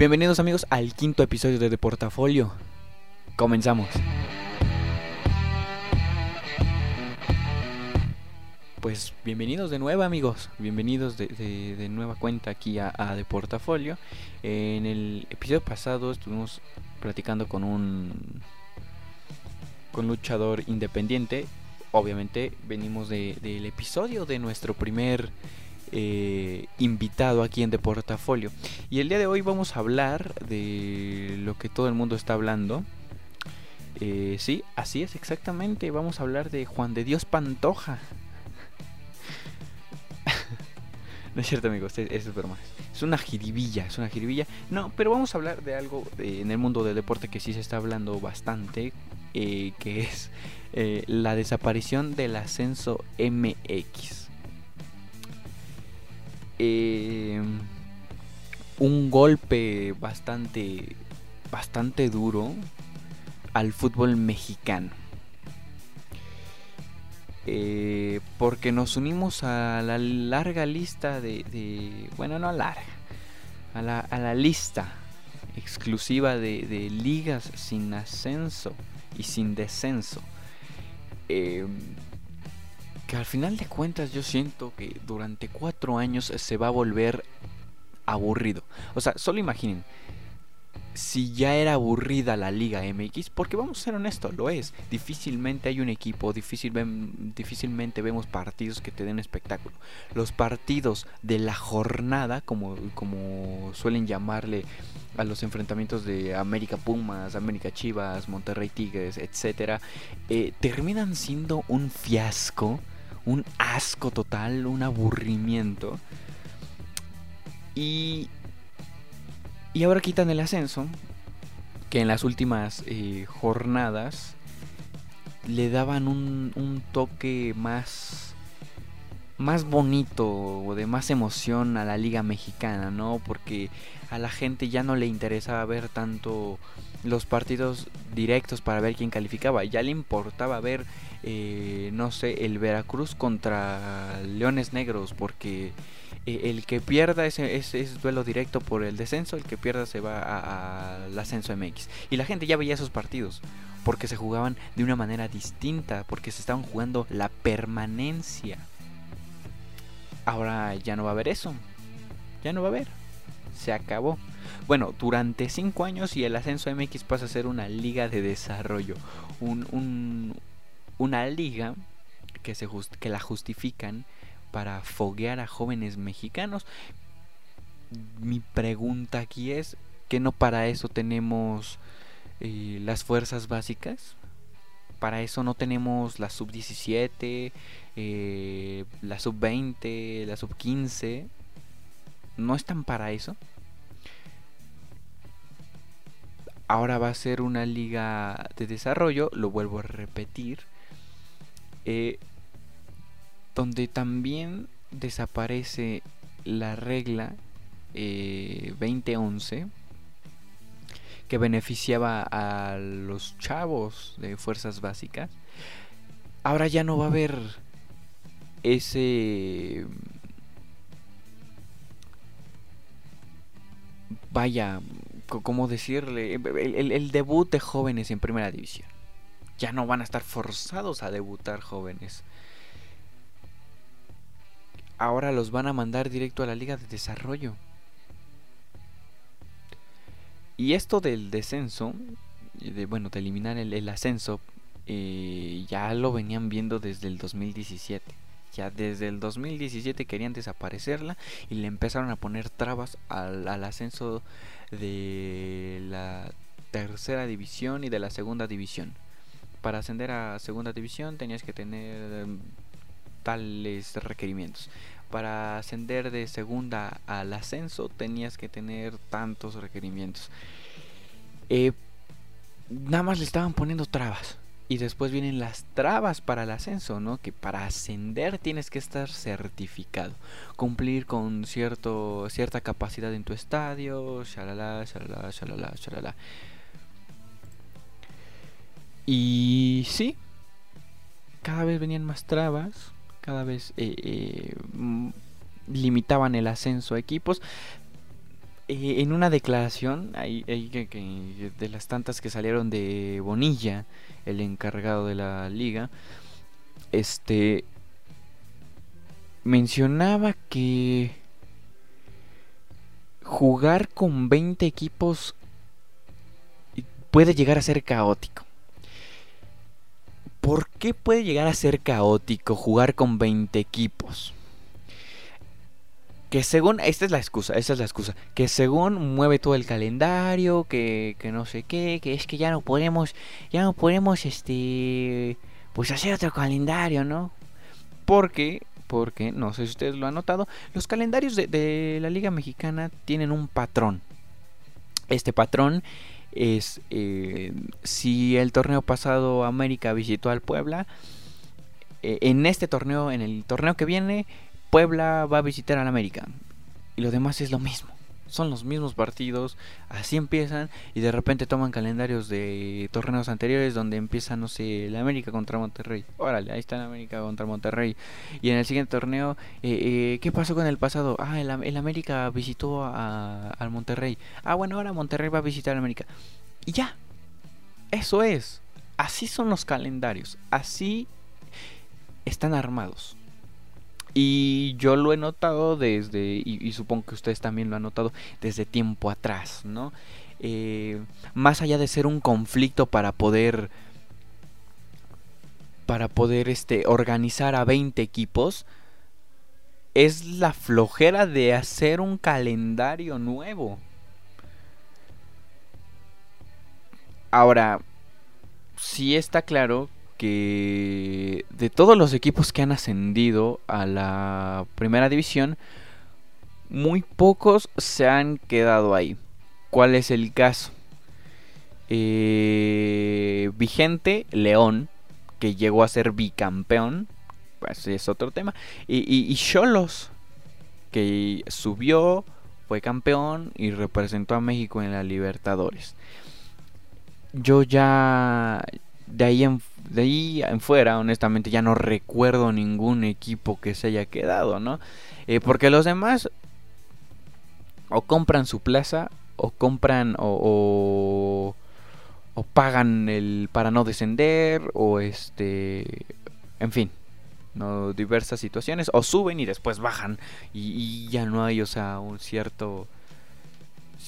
Bienvenidos amigos al quinto episodio de Deportafolio. Comenzamos. Pues bienvenidos de nuevo amigos, bienvenidos de, nueva cuenta aquí a, a Deportafolio. En el episodio pasado estuvimos platicando con un con luchador independiente. Obviamente venimos del episodio de nuestro primer eh, invitado aquí en Deportafolio. Y el día de hoy vamos a hablar de lo que todo el mundo está hablando. Eh, sí, así es, exactamente. Vamos a hablar de Juan de Dios Pantoja. no es cierto, amigos, es, es Es una jiribilla, es una jiribilla. No, pero vamos a hablar de algo en el mundo del deporte que sí se está hablando bastante. Eh, que es la desaparición del ascenso MX. Eh, un golpe bastante, bastante duro al fútbol mexicano. Eh, porque nos unimos a la larga lista de, bueno, no larga, a la, a la lista exclusiva de, ligas sin ascenso y sin descenso. Eh, que al final de cuentas yo siento que durante cuatro años se va a volver aburrido. O sea, solo imaginen, si ya era aburrida la Liga MX, porque vamos a ser honestos, lo es. Difícilmente hay un equipo, difícilmente vemos partidos que te den espectáculo. Los partidos de la jornada, como, como suelen llamarle a los enfrentamientos de América Pumas, América Chivas, Monterrey Tigres, etc., eh, terminan siendo un fiasco un asco total, un aburrimiento. Y, y ahora quitan el ascenso, que en las últimas eh, jornadas le daban un, un toque más más bonito o de más emoción a la liga mexicana, ¿no? Porque a la gente ya no le interesaba ver tanto los partidos directos para ver quién calificaba, ya le importaba ver eh, no sé, el Veracruz contra Leones Negros, porque eh, el que pierda ese, ese, duelo directo por el descenso, el que pierda se va al ascenso MX. Y la gente ya veía esos partidos, porque se jugaban de una manera distinta, porque se estaban jugando la permanencia. Ahora ya no va a haber eso, ya no va a haber, se acabó. Bueno, durante 5 años y el ascenso MX pasa a ser una liga de desarrollo, un, un, una liga que, se que la justifican para foguear a jóvenes mexicanos. Mi pregunta aquí es, ¿que no para eso tenemos eh, las fuerzas básicas? Para eso no tenemos la sub-17, eh, la sub-20, la sub-15. ¿No están para eso? Ahora va a ser una liga de desarrollo, lo vuelvo a repetir eh, donde también desaparece la regla 2011 eh, que beneficiaba a los chavos de fuerzas básicas. Ahora ya no va a haber ese... Vaya, ¿cómo decirle? el debut de jóvenes en primera división ya no van a estar forzados a debutar jóvenes. Ahora los van a mandar directo a la liga de desarrollo. Y esto del descenso, de, bueno, de eliminar el, ascenso, eh, ya lo venían viendo desde el 2017. Ya desde el 2017 querían desaparecerla y le empezaron a poner trabas al, ascenso de la tercera división y de la segunda división para ascender a segunda división tenías que tener em, tales requerimientos. Para ascender de segunda al ascenso tenías que tener tantos requerimientos. Eh, nada más le estaban poniendo trabas. Y después vienen las trabas para el ascenso, ¿no? Que para ascender tienes que estar certificado. Cumplir con cierto, cierta capacidad en tu estadio, shalala, shalala, shalala, shalala. Y sí, cada vez venían más trabas, cada vez eh, eh, mm, limitaban el ascenso a equipos. eh, en una declaración, de las tantas que salieron de Bonilla, el encargado de la liga, este mencionaba que jugar con 20 equipos puede llegar a ser caótico. ¿Por qué puede llegar a ser caótico jugar con 20 equipos? Que según, esta es la excusa, esta es la excusa, que según mueve todo el calendario, que, que no sé qué, que es que ya no podemos, ya no podemos, este, pues hacer otro calendario, ¿no? Porque, porque, no sé si ustedes lo han notado, los calendarios de, la Liga Mexicana tienen un patrón. Este patrón es eh, si el torneo pasado América visitó al Puebla, eh, en este torneo, en el torneo que viene, Puebla va a visitar al América. Y lo demás es lo mismo son los mismos partidos, así empiezan y de repente toman calendarios de torneos anteriores donde empieza, no sé, el América contra Monterrey. Órale, ahí está el América contra Monterrey. Y en el siguiente torneo, eh, eh, ¿qué pasó con el pasado? Ah, el, América visitó al Monterrey. Ah, bueno, ahora Monterrey va a visitar al América. Y ya, eso es. Así son los calendarios, así están armados. Y yo lo he notado desde, y, supongo que ustedes también lo han notado, desde tiempo atrás, ¿no? Eh, más allá de ser un conflicto para poder, para poder este, organizar a 20 equipos, es la flojera de hacer un calendario nuevo. Ahora, sí está claro que de todos los equipos que han ascendido a la primera división, muy pocos se han quedado ahí. ¿Cuál es el caso? Eh, vigente, León, que llegó a ser bicampeón, pues es otro tema. Y Cholos, que subió, fue campeón y representó a México en la Libertadores. Yo ya de ahí en, de ahí en fuera, honestamente, ya no recuerdo ningún equipo que se haya quedado, ¿no? Eh, porque los demás o compran su plaza o compran o, o, pagan el para no descender o este, en fin, no diversas situaciones o suben y después bajan y, y ya no hay, o sea, un cierto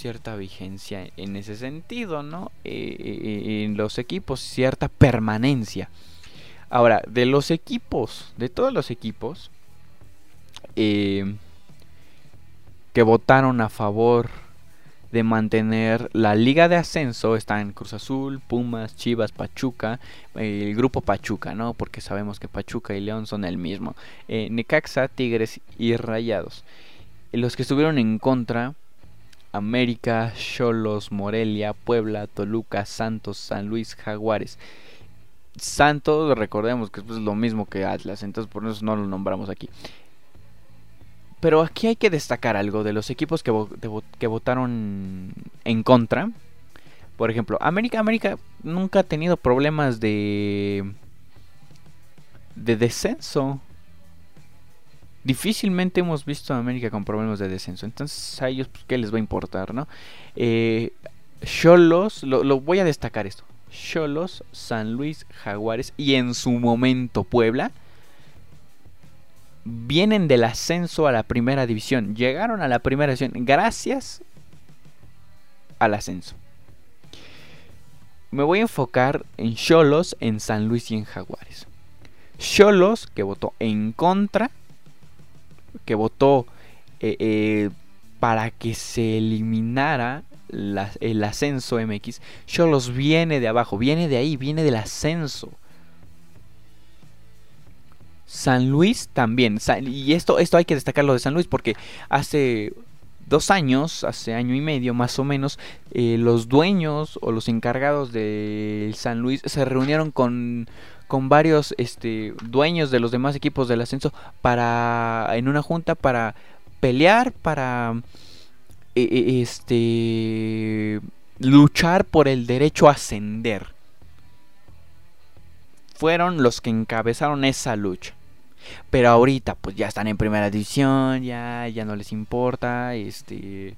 cierta vigencia en ese sentido, ¿no? Eh, eh, en los equipos, cierta permanencia. Ahora, de los equipos, de todos los equipos eh, que votaron a favor de mantener la liga de ascenso están Cruz Azul, Pumas, Chivas, Pachuca, el grupo Pachuca, ¿no? Porque sabemos que Pachuca y León son el mismo. Necaxa, Tigres y Rayados. Los que estuvieron en contra América, Cholos, Morelia, Puebla, Toluca, Santos, San Luis, Jaguares. Santos, recordemos que es lo mismo que Atlas, entonces por eso no lo nombramos aquí. Pero aquí hay que destacar algo de los equipos que, que votaron en contra. Por ejemplo, América, América nunca ha tenido problemas de de descenso difícilmente hemos visto a América con problemas de descenso. Entonces a ellos, pues, ¿qué les va a importar, no? Eh, Cholos, lo, voy a destacar esto. Cholos, San Luis, Jaguares y en su momento Puebla vienen del ascenso a la primera división. Llegaron a la primera división gracias al ascenso. Me voy a enfocar en Cholos, en San Luis y en Jaguares. Cholos, que votó en contra que votó eh, eh, para que se eliminara el ascenso MX, Cholos viene de abajo, viene de ahí, viene del ascenso. San Luis también, y esto, esto hay que destacarlo de San Luis porque hace dos años, hace año y medio más o menos, eh, los dueños o los encargados de San Luis se reunieron con con varios este, dueños de los demás equipos del ascenso para en una junta para pelear para e, e, este luchar por el derecho a ascender. Fueron los que encabezaron esa lucha. Pero ahorita pues ya están en primera división ya ya no les importa este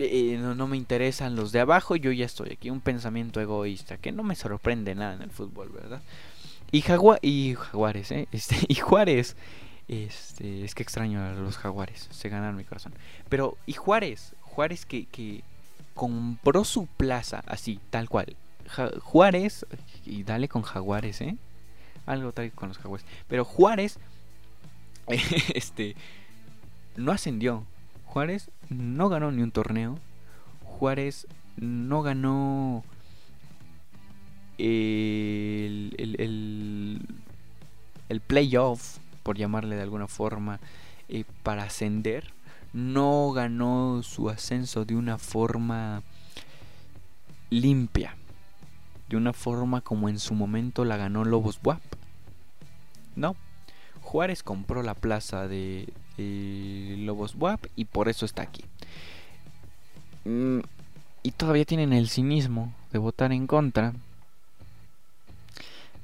eh, no, me interesan los de abajo, yo ya estoy aquí, un pensamiento egoísta, que no me sorprende nada en el fútbol, ¿verdad? Y, Jagua y Jaguares, ¿eh? Este, y Juárez, este, es que extraño a los Jaguares, se ganaron mi corazón. Pero, y Juárez, Juárez que, que compró su plaza, así, tal cual. Juárez, y dale con Jaguares, ¿eh? Algo tal con los Jaguares. Pero Juárez, este, no ascendió. Juárez no ganó ni un torneo. Juárez no ganó el, el, el, playoff, por llamarle de alguna forma, eh, para ascender. No ganó su ascenso de una forma limpia. De una forma como en su momento la ganó Lobos WAP. No. Juárez compró la plaza de, Lobos WAP y por eso está aquí. Mm, y todavía tienen el cinismo de votar en contra.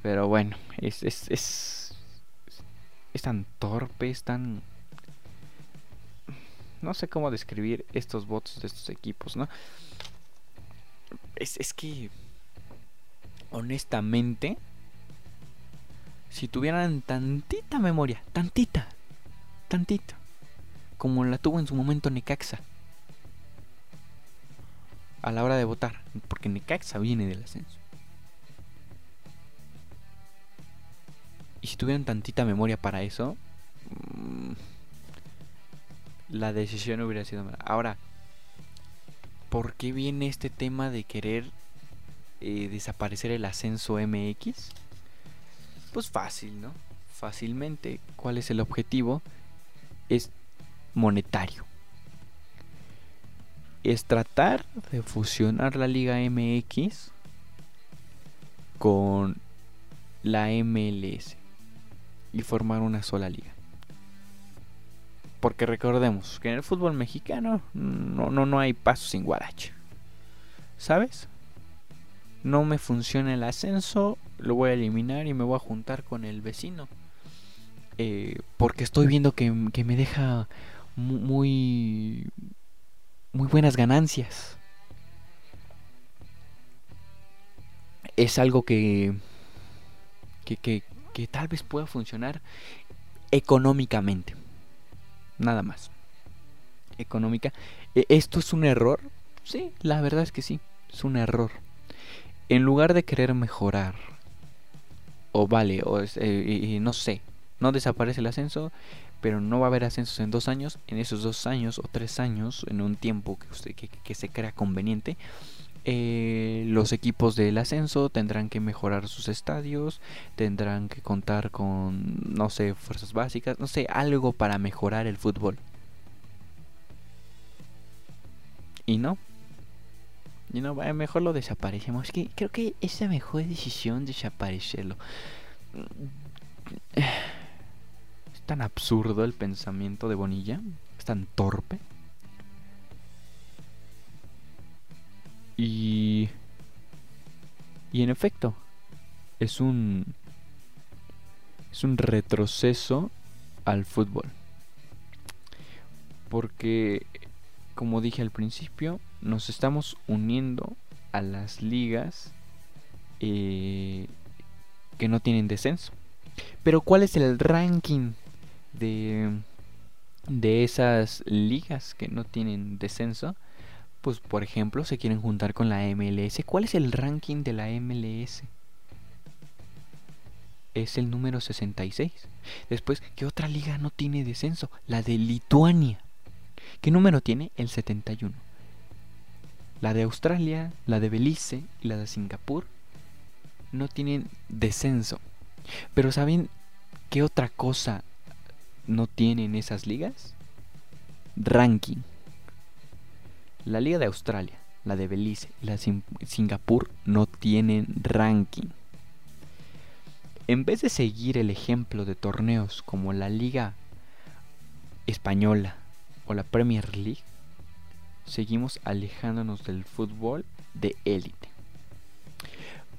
Pero bueno, es, es, es, es tan torpe, es tan... No sé cómo describir estos votos de estos equipos, ¿no? Es, es que... Honestamente... Si tuvieran tantita memoria, tantita, tantita, como la tuvo en su momento Necaxa, a la hora de votar, porque Necaxa viene del ascenso. Y si tuvieran tantita memoria para eso, mm, la decisión hubiera sido mala. Ahora, ¿por qué viene este tema de querer eh, desaparecer el ascenso MX? Pues fácil, ¿no? Fácilmente, ¿cuál es el objetivo? Es monetario. Es tratar de fusionar la Liga MX con la MLS y formar una sola liga. Porque recordemos que en el fútbol mexicano no, no, no hay paso sin guaracha. ¿Sabes? No me funciona el ascenso, lo voy a eliminar y me voy a juntar con el vecino. Eh, porque estoy viendo que, que me deja muy, muy buenas ganancias. Es algo que, que, que, que tal vez pueda funcionar económicamente. Nada más. Económica. ¿E-, ¿Esto es un error? Sí, la verdad es que sí, es un error. En lugar de querer mejorar, o vale, o eh, no sé, no desaparece el ascenso, pero no va a haber ascensos en dos años. En esos dos años o tres años, en un tiempo que, usted, que se crea conveniente, eh, los equipos del ascenso tendrán que mejorar sus estadios, tendrán que contar con, no sé, fuerzas básicas, no sé, algo para mejorar el fútbol. Y no. Y no, mejor lo desaparecemos. que creo que es la mejor decisión desaparecerlo. Es tan absurdo el pensamiento de Bonilla. Es tan torpe. Y... Y en efecto, es un... Es un retroceso al fútbol. Porque, como dije al principio, nos estamos uniendo a las ligas eh, que no tienen descenso. Pero ¿cuál es el ranking de, de esas ligas que no tienen descenso? Pues por ejemplo se quieren juntar con la MLS. ¿Cuál es el ranking de la MLS? Es el número 66. Después, ¿qué otra liga no tiene descenso? La de Lituania. ¿Qué número tiene? El 71. La de Australia, la de Belice y la de Singapur no tienen descenso. Pero ¿saben qué otra cosa no tienen esas ligas? Ranking. La Liga de Australia, la de Belice y la de Singapur no tienen ranking. En vez de seguir el ejemplo de torneos como la Liga Española o la Premier League, seguimos alejándonos del fútbol de élite.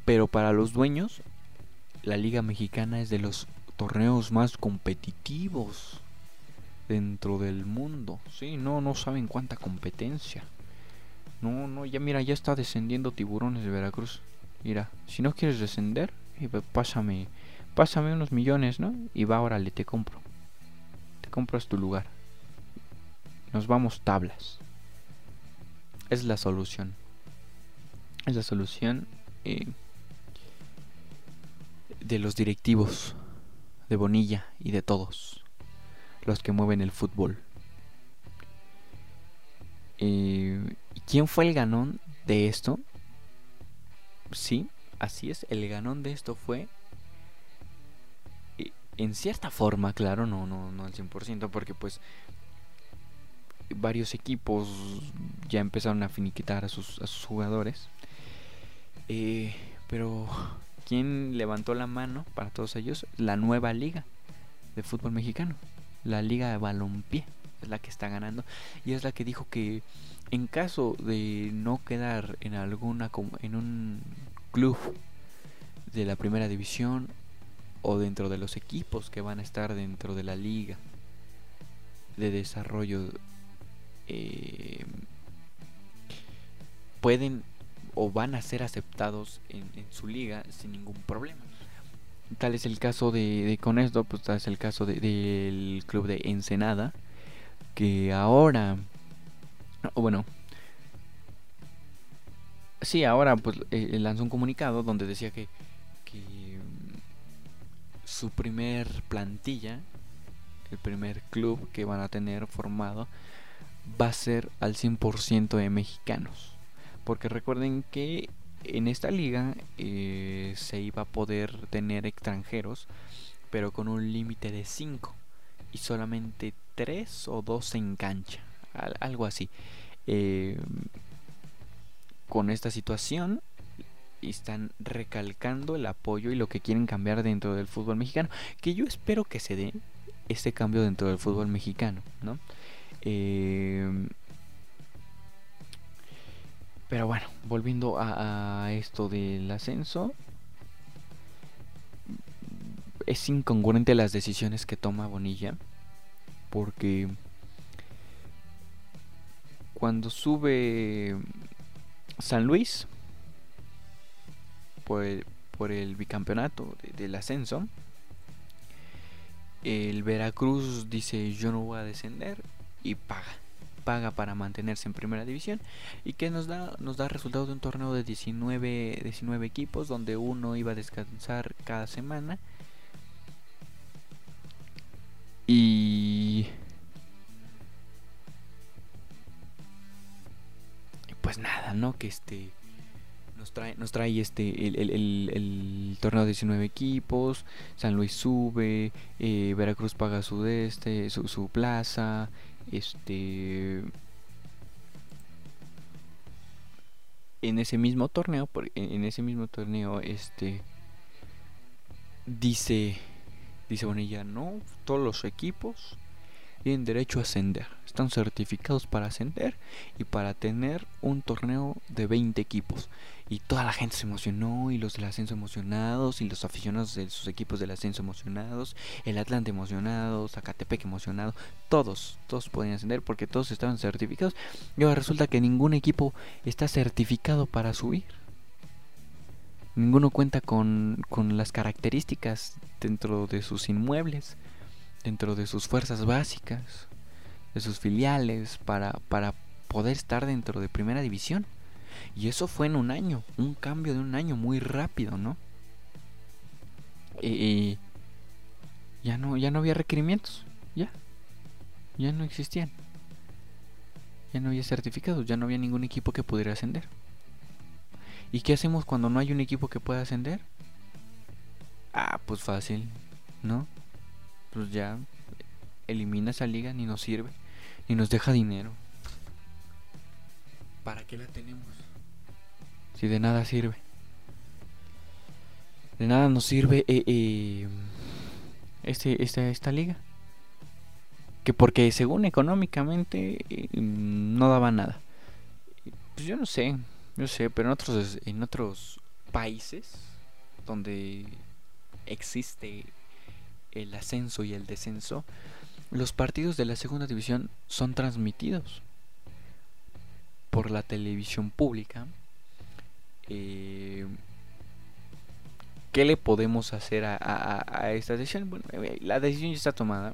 Pero para los dueños, la Liga Mexicana es de los torneos más competitivos dentro del mundo. Sí, no, no saben cuánta competencia. No, no, ya mira, ya está descendiendo Tiburones de Veracruz. Mira, si no quieres descender, pásame, pásame unos millones, ¿no? Y va, órale, te compro. Te compras tu lugar. Nos vamos tablas. Es la solución. Es la solución eh, de los directivos de Bonilla y de todos los que mueven el fútbol. Eh, ¿Quién fue el ganón de esto? Sí, así es, el ganón de esto fue eh, en cierta forma, claro, no, no, no al 100%, porque pues varios equipos ya empezaron a finiquitar a sus, sus jugadores. Eh, pero, ¿quién levantó la mano para todos ellos? La nueva liga de fútbol mexicano, la liga de balompié, es la que está ganando y es la que dijo que en caso de no quedar en alguna en un club de la primera división o dentro de los equipos que van a estar dentro de la liga de desarrollo eh, pueden o van a ser aceptados en, su liga sin ningún problema. Tal es el caso de, con esto, pues tal es el caso del club de Ensenada, que ahora, bueno, sí, ahora pues eh, lanzó un comunicado donde decía que, que mm, su primer plantilla, el primer club que van a tener formado, va a ser al 100% de mexicanos. Porque recuerden que en esta liga eh, se iba a poder tener extranjeros, pero con un límite de 5 y solamente 3 o 2 en cancha, algo así. Eh, con esta situación están recalcando el apoyo y lo que quieren cambiar dentro del fútbol mexicano, que yo espero que se dé este cambio dentro del fútbol mexicano, ¿no? Eh, pero bueno, volviendo a, esto del ascenso, es incongruente las decisiones que toma Bonilla, porque cuando sube San Luis por el, por el bicampeonato del ascenso, el Veracruz dice yo no voy a descender y paga. Paga para mantenerse en primera división. Y que nos da, nos da resultado de un torneo de 19, 19 equipos donde uno iba a descansar cada semana. Y... Pues nada, ¿no? Que este nos trae, nos trae este el, el, el, torneo de 19 equipos, San Luis sube, eh, Veracruz paga su este, su, su plaza, este en ese mismo torneo en ese mismo torneo este dice dice Bonilla no todos los equipos tienen derecho a ascender. Están certificados para ascender y para tener un torneo de 20 equipos. Y toda la gente se emocionó y los del ascenso emocionados y los aficionados de sus equipos del ascenso emocionados, el Atlante emocionado, Zacatepec emocionado, todos, todos podían ascender porque todos estaban certificados. Y ahora resulta que ningún equipo está certificado para subir. Ninguno cuenta con, con las características dentro de sus inmuebles dentro de sus fuerzas básicas, de sus filiales, para, para poder estar dentro de primera división. Y eso fue en un año, un cambio de un año muy rápido, ¿no? Y ya no, ya no había requerimientos, ya, ya no existían. Ya no había certificados, ya no había ningún equipo que pudiera ascender. ¿Y qué hacemos cuando no hay un equipo que pueda ascender? Ah, pues fácil, ¿no? pues ya elimina esa liga, ni nos sirve, ni nos deja dinero. ¿Para qué la tenemos? Si de nada sirve. De nada nos sirve eh, eh, este, esta, esta liga. Que porque según económicamente eh, no daba nada. Pues yo no sé, yo sé, pero en otros, en otros países donde existe el ascenso y el descenso, los partidos de la segunda división son transmitidos por la televisión pública. Eh, ¿Qué le podemos hacer a, esta decisión? Bueno, eh, la decisión ya está tomada.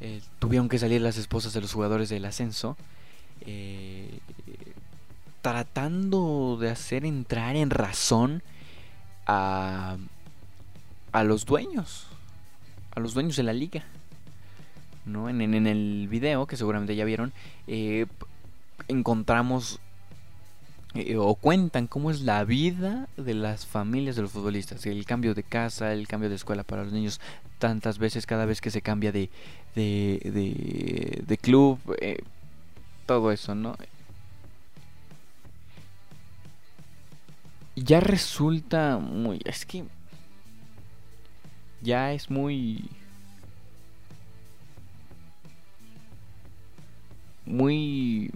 Eh, tuvieron que salir las esposas de los jugadores del ascenso. Tratando de hacer entrar en razón a, a los dueños. A los dueños de la liga. ¿no? En, en, el video, que seguramente ya vieron, eh, encontramos eh, o cuentan cómo es la vida de las familias de los futbolistas, el cambio de casa, el cambio de escuela para los niños, tantas veces cada vez que se cambia de, de, de, club, eh, todo eso, ¿no? Ya resulta muy... Es que... Ya es muy muy...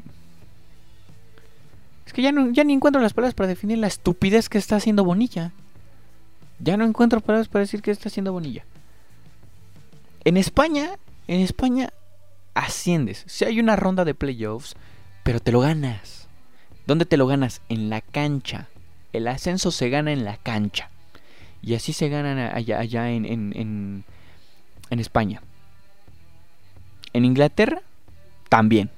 Es que ya, no, ya ni encuentro las palabras para definir la estupidez que está haciendo Bonilla. Ya no encuentro palabras para decir que está haciendo Bonilla. En España, en España asciendes. Si hay una ronda de playoffs, pero te lo ganas. ¿Dónde te lo ganas? En la cancha. El ascenso se gana en la cancha. Y así se ganan allá, allá en, en, en España. En Inglaterra, también.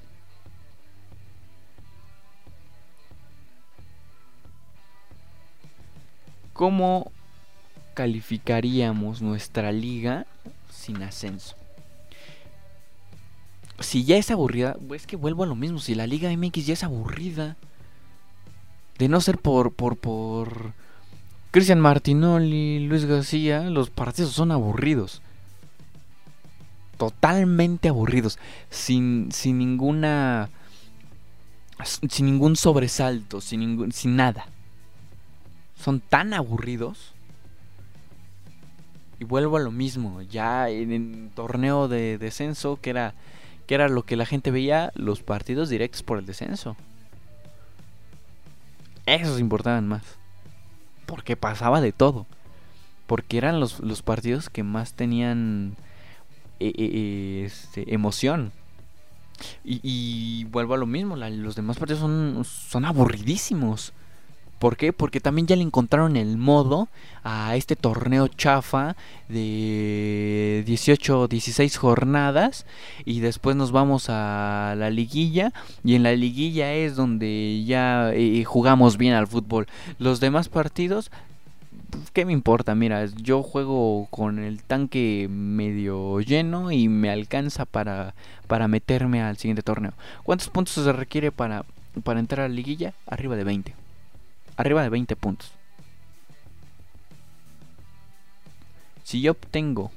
¿Cómo calificaríamos nuestra liga sin ascenso? Si ya es aburrida, es que vuelvo a lo mismo. Si la Liga MX ya es aburrida, de no ser por por por Cristian Martinoli, Luis García, los partidos son aburridos. Totalmente aburridos, sin sin ninguna sin ningún sobresalto, sin ningún sin nada son tan aburridos. Y vuelvo a lo mismo, ya en el torneo de descenso, que era, que era lo que la gente veía, los partidos directos por el descenso. Esos importaban más. Porque pasaba de todo. Porque eran los, partidos que más tenían eh, eh, eh, este, emoción. Y, vuelvo a lo mismo, los demás partidos son, son aburridísimos. ¿Por qué? Porque también ya le encontraron el modo a este torneo chafa de 18 16 jornadas y después nos vamos a la liguilla y en la liguilla es donde ya eh, jugamos bien al fútbol. Los demás partidos ¿qué me importa? Mira, yo juego con el tanque medio lleno y me alcanza para, para meterme al siguiente torneo. ¿Cuántos puntos se requiere para, para entrar a la liguilla? Arriba de 20 arriba de 20 puntos. Si yo obtengo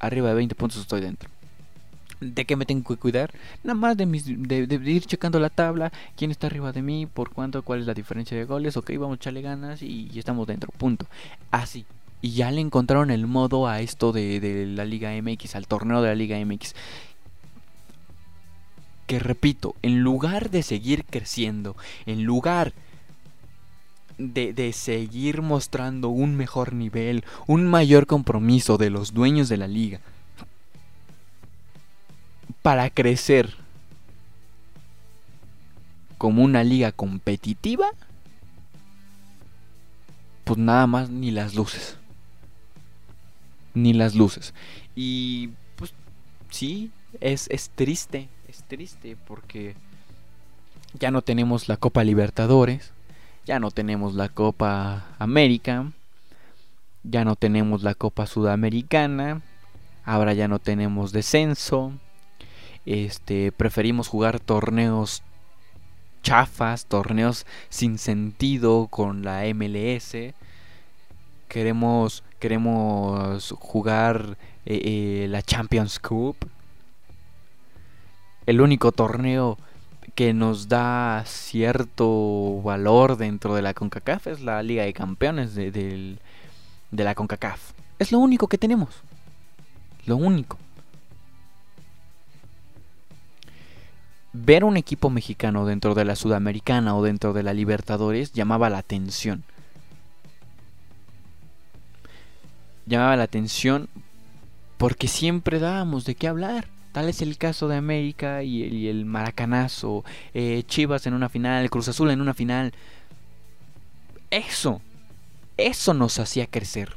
arriba de 20 puntos estoy dentro. ¿De qué me tengo que cuidar? Nada más de, de, ir checando la tabla, quién está arriba de mí, por cuánto, cuál es la diferencia de goles, ok, vamos a echarle ganas y, estamos dentro, punto. Así. Y ya le encontraron el modo a esto de la Liga MX, al torneo de la Liga MX. Que repito, en lugar de seguir creciendo, en lugar de, seguir mostrando un mejor nivel, un mayor compromiso de los dueños de la liga para crecer como una liga competitiva, pues nada más ni las luces. Ni las luces. Y pues sí, es, es triste, es triste porque ya no tenemos la Copa Libertadores ya no tenemos la Copa América, ya no tenemos la Copa Sudamericana, ahora ya no tenemos descenso. Este, preferimos jugar torneos chafas, torneos sin sentido con la MLS. Queremos queremos jugar eh, eh, la Champions Cup. El único torneo que nos da cierto valor dentro de la CONCACAF es la Liga de Campeones de, de, la CONCACAF. Es lo único que tenemos. Lo único. Ver un equipo mexicano dentro de la Sudamericana o dentro de la Libertadores llamaba la atención. Llamaba la atención porque siempre dábamos de qué hablar Tal es el caso de América y el, Maracanazo, eh, Chivas en una final, Cruz Azul en una final. Eso, eso nos hacía crecer.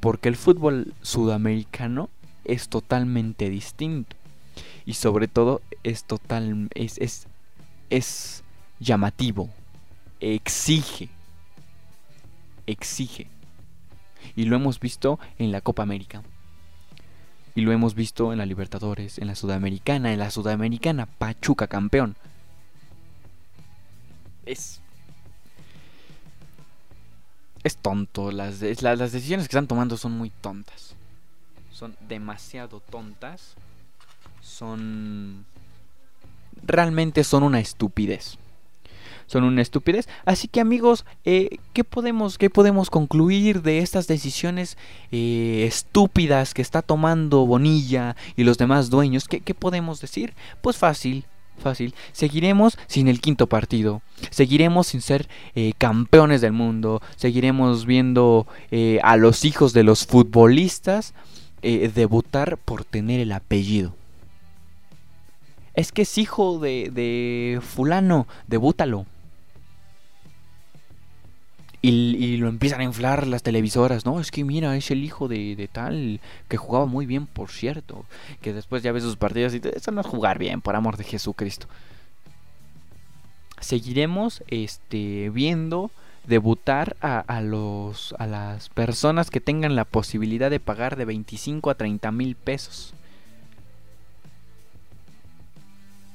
Porque el fútbol sudamericano es totalmente distinto. Y sobre todo es total. es, es, es llamativo. Exige. Exige. Y lo hemos visto en la Copa América. Y lo hemos visto en la Libertadores, en la Sudamericana, en la Sudamericana, Pachuca campeón. Es. Es tonto. Las, las, decisiones que están tomando son muy tontas. Son demasiado tontas. Son. Realmente son una estupidez son una estupidez. Así que amigos, eh, ¿qué, podemos, ¿qué podemos concluir de estas decisiones eh, estúpidas que está tomando Bonilla y los demás dueños? ¿Qué, podemos decir? Pues fácil, fácil. Seguiremos sin el quinto partido. Seguiremos sin ser eh, campeones del mundo. Seguiremos viendo a los hijos de los futbolistas debutar por tener el apellido. Es que es hijo de, de fulano, debútalo. Y, lo empiezan a inflar las televisoras, ¿no? Es que mira, es el hijo de, tal, que jugaba muy bien, por cierto. Que después ya ves sus partidos y eso no es jugar bien, por amor de Jesucristo. Seguiremos este, viendo debutar a, a, los, a las personas que tengan la posibilidad de pagar de 25 a 30 mil pesos.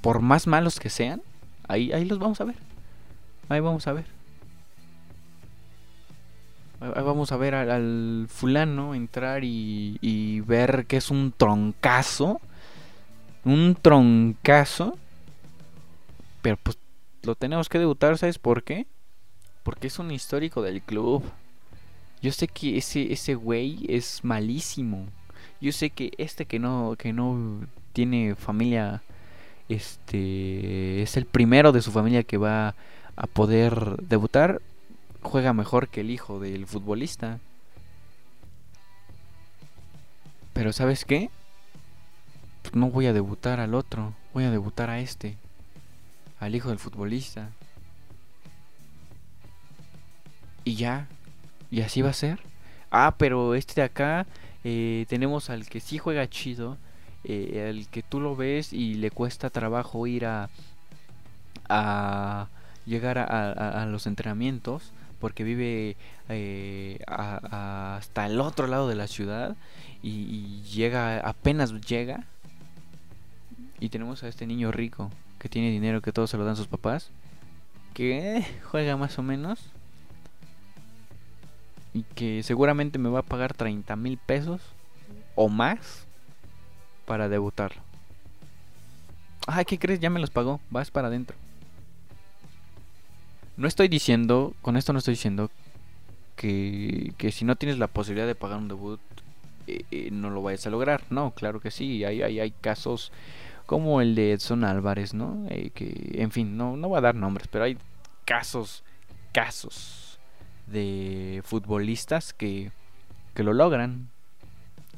Por más malos que sean, ahí, ahí los vamos a ver. Ahí vamos a ver vamos a ver al, fulano entrar y, ver que es un troncazo. Un troncazo. Pero pues lo tenemos que debutar, ¿sabes por qué? Porque es un histórico del club. Yo sé que ese, ese güey es malísimo. Yo sé que este que no, que no tiene familia, este, es el primero de su familia que va a poder debutar juega mejor que el hijo del futbolista. Pero ¿sabes qué? No voy a debutar al otro, voy a debutar a este, al hijo del futbolista. Y ya, y así va a ser. Ah, pero este de acá eh, tenemos al que sí juega chido, eh, al que tú lo ves y le cuesta trabajo ir a, a llegar a los entrenamientos porque vive eh, hasta el otro lado de la ciudad y, llega, apenas llega. Y tenemos a este niño rico que tiene dinero que todos se lo dan sus papás, que juega más o menos y que seguramente me va a pagar 30 mil pesos o más para debutarlo. Ay, ¿qué crees? Ya me los pagó. Vas para adentro. No estoy diciendo, con esto no estoy diciendo que, que si no tienes la posibilidad de pagar un debut, eh, eh, no lo vayas a lograr. No, claro que sí, hay, hay, hay casos como el de Edson Álvarez, ¿no? Eh, que, en fin, no, no voy a dar nombres, pero hay casos, casos de futbolistas que, que lo logran,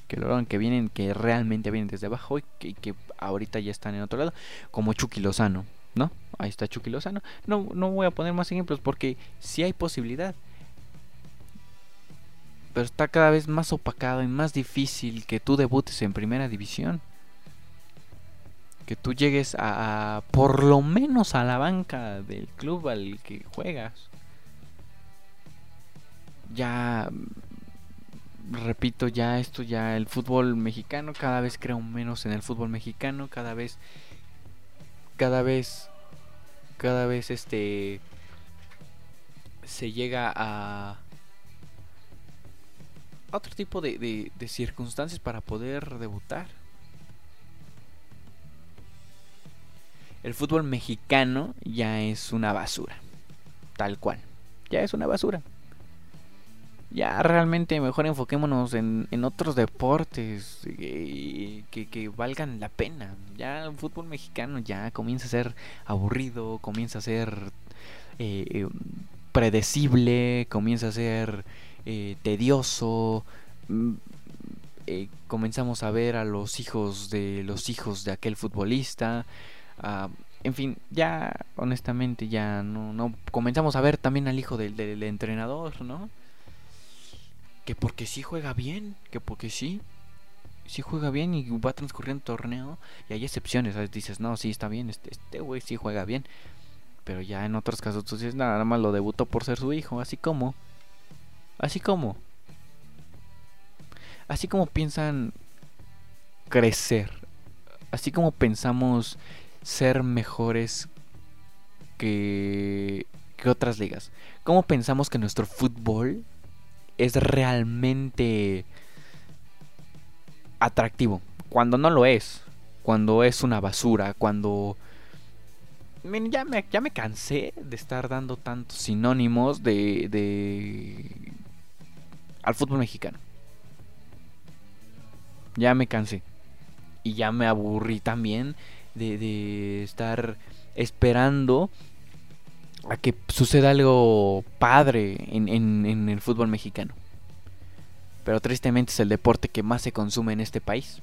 que lo logran, que vienen, que realmente vienen desde abajo y que, que ahorita ya están en otro lado, como Chucky Lozano. ¿No? Ahí está Chucky Lozano. No, no voy a poner más ejemplos porque sí hay posibilidad. Pero está cada vez más opacado y más difícil que tú debutes en primera división. Que tú llegues a, por lo menos a la banca del club al que juegas. Ya repito, ya esto ya el fútbol mexicano cada vez creo menos en el fútbol mexicano, cada vez cada vez cada vez este se llega a otro tipo de, de, circunstancias para poder debutar. El fútbol mexicano ya es una basura. Tal cual. Ya es una basura ya realmente mejor enfoquémonos en, en otros deportes eh, que, valgan la pena. Ya el fútbol mexicano ya comienza a ser aburrido, comienza a ser eh, eh, predecible, comienza a ser tedioso. Mm, eh, comenzamos a ver a los hijos de los hijos de aquel futbolista. Ah, en fin, ya honestamente ya no, no comenzamos a ver también al hijo del, del entrenador, ¿no? Que porque sí juega bien, que porque sí, sí juega bien y va transcurriendo torneo. Y hay excepciones, ¿sabes? Dices, no, sí está bien, este, este güey sí juega bien. Pero ya en otros casos tú dices, nada, nada más lo debutó por ser su hijo, así como. Así como. Así como piensan crecer. Así como pensamos ser mejores que, que otras ligas. ¿Cómo pensamos que nuestro fútbol es realmente atractivo? Cuando no lo es. Cuando es una basura. Cuando... Ya me, ya me cansé de estar dando tantos sinónimos de, de... al fútbol mexicano. Ya me cansé. Y ya me aburrí también de, estar esperando a que suceda algo padre en, en, el fútbol mexicano. Pero tristemente es el deporte que más se consume en este país.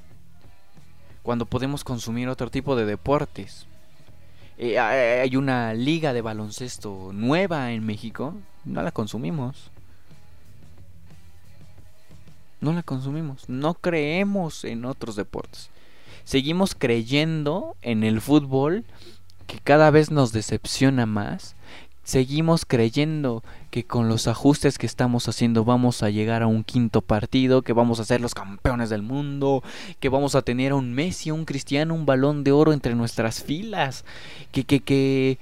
Cuando podemos consumir otro tipo de deportes. Eh, hay una liga de baloncesto nueva en México. No la consumimos. No la consumimos. No creemos en otros deportes seguimos creyendo en el fútbol que cada vez nos decepciona más. Seguimos creyendo que con los ajustes que estamos haciendo vamos a llegar a un quinto partido, que vamos a ser los campeones del mundo, que vamos a tener a un Messi, un Cristiano, un balón de oro entre nuestras filas, que, que, que,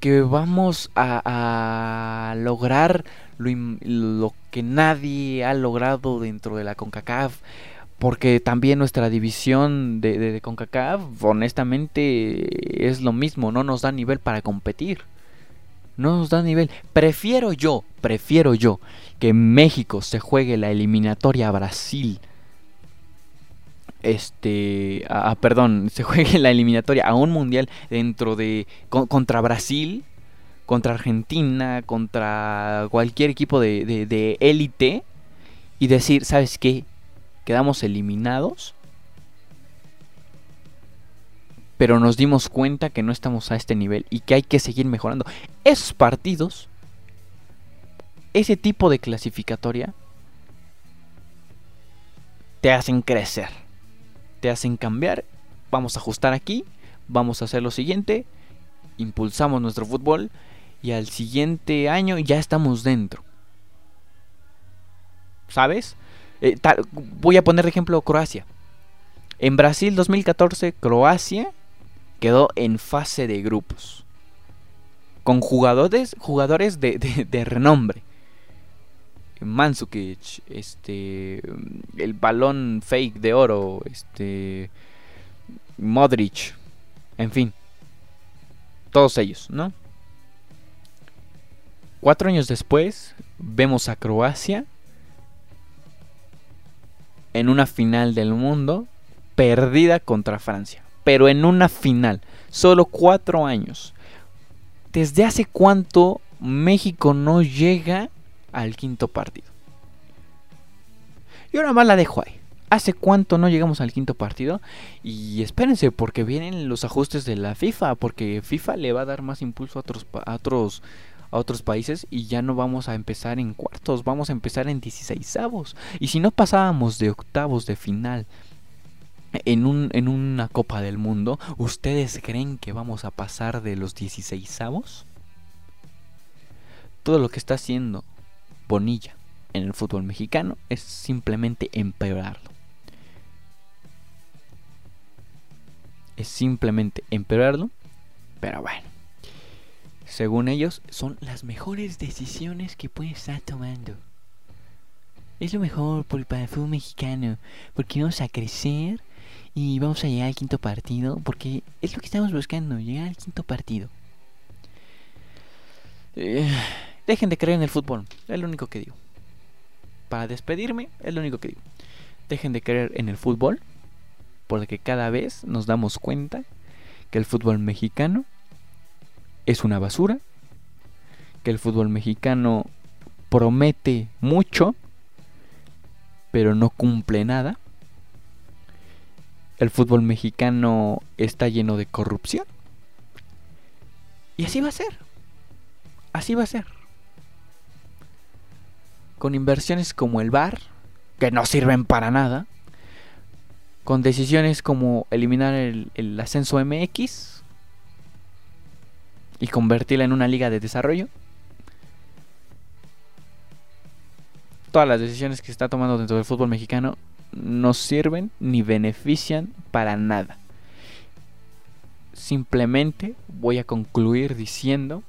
que vamos a, a lograr lo, lo que nadie ha logrado dentro de la CONCACAF porque también nuestra división de, de, CONCACAF, honestamente, es lo mismo, no nos da nivel para competir. No nos da nivel. Prefiero yo, prefiero yo que México se juegue la eliminatoria a Brasil. Este, a, perdón, se juegue la eliminatoria a un mundial dentro de contra Brasil, contra Argentina, contra cualquier equipo de élite y decir, ¿sabes qué? Quedamos eliminados, pero nos dimos cuenta que no estamos a este nivel y que hay que seguir mejorando. Esos partidos, ese tipo de clasificatoria, te hacen crecer, te hacen cambiar. Vamos a ajustar aquí, vamos a hacer lo siguiente, impulsamos nuestro fútbol y al siguiente año ya estamos dentro. ¿Sabes? Eh, voy a poner de ejemplo Croacia. En Brasil 2014, Croacia quedó en fase de grupos. Con jugadores, jugadores de, renombre. Mansukic, este, el balón fake de oro, este, Modric, en fin, todos ellos, ¿no? Cuatro años después, vemos a Croacia en una final del mundo perdida contra Francia. Pero en una final, solo cuatro años. ¿Desde hace cuánto México no llega al quinto partido? Y ahora más la dejo ahí. ¿Hace cuánto no llegamos al quinto partido? Y espérense, porque vienen los ajustes de la FIFA, porque FIFA le va a dar más impulso a otros, a otros a otros países y ya no vamos a empezar en cuartos, vamos a empezar en 16 avos. Y si no pasábamos de octavos de final en, un, en una Copa del Mundo, ¿ustedes creen que vamos a pasar de los 16 avos? Todo lo que está haciendo Bonilla en el fútbol mexicano es simplemente empeorarlo. Es simplemente empeorarlo. Pero bueno según ellos, son las mejores decisiones que pueden estar tomando. Es lo mejor para el fútbol mexicano, porque vamos a crecer y vamos a llegar al quinto partido, porque es lo que estamos buscando, llegar al quinto partido. Eh, dejen de creer en el fútbol, es lo único que digo. Para despedirme, es lo único que digo. Dejen de creer en el fútbol, porque cada vez nos damos cuenta que el fútbol mexicano es una basura, que el fútbol mexicano promete mucho, pero no cumple nada. El fútbol mexicano está lleno de corrupción. Y así va a ser. Así va a ser. Con inversiones como el VAR, que no sirven para nada. Con decisiones como eliminar el, el ascenso MX y convertirla en una liga de desarrollo. Todas las decisiones que se está tomando dentro del fútbol mexicano no sirven ni benefician para nada. Simplemente voy a concluir diciendo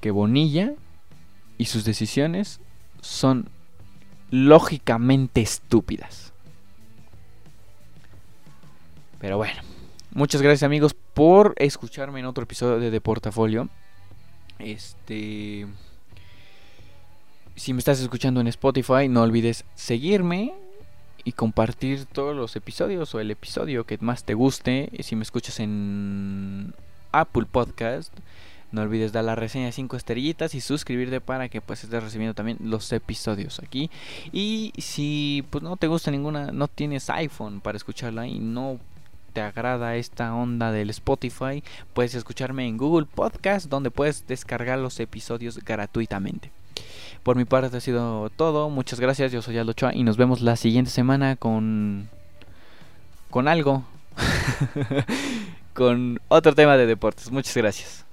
que Bonilla y sus decisiones son lógicamente estúpidas. Pero bueno, muchas gracias amigos por escucharme en otro episodio de, de Portafolio. Este si me estás escuchando en Spotify, no olvides seguirme y compartir todos los episodios o el episodio que más te guste. Si me escuchas en Apple Podcast, no olvides dar la reseña de 5 estrellitas y suscribirte para que pues estés recibiendo también los episodios aquí. Y si pues no te gusta ninguna, no tienes iPhone para escucharla y no te agrada esta onda del Spotify, puedes escucharme en Google Podcast donde puedes descargar los episodios gratuitamente. Por mi parte ha sido todo. Muchas gracias. Yo soy Aldo y nos vemos la siguiente semana con con algo. con otro tema de deportes. Muchas gracias.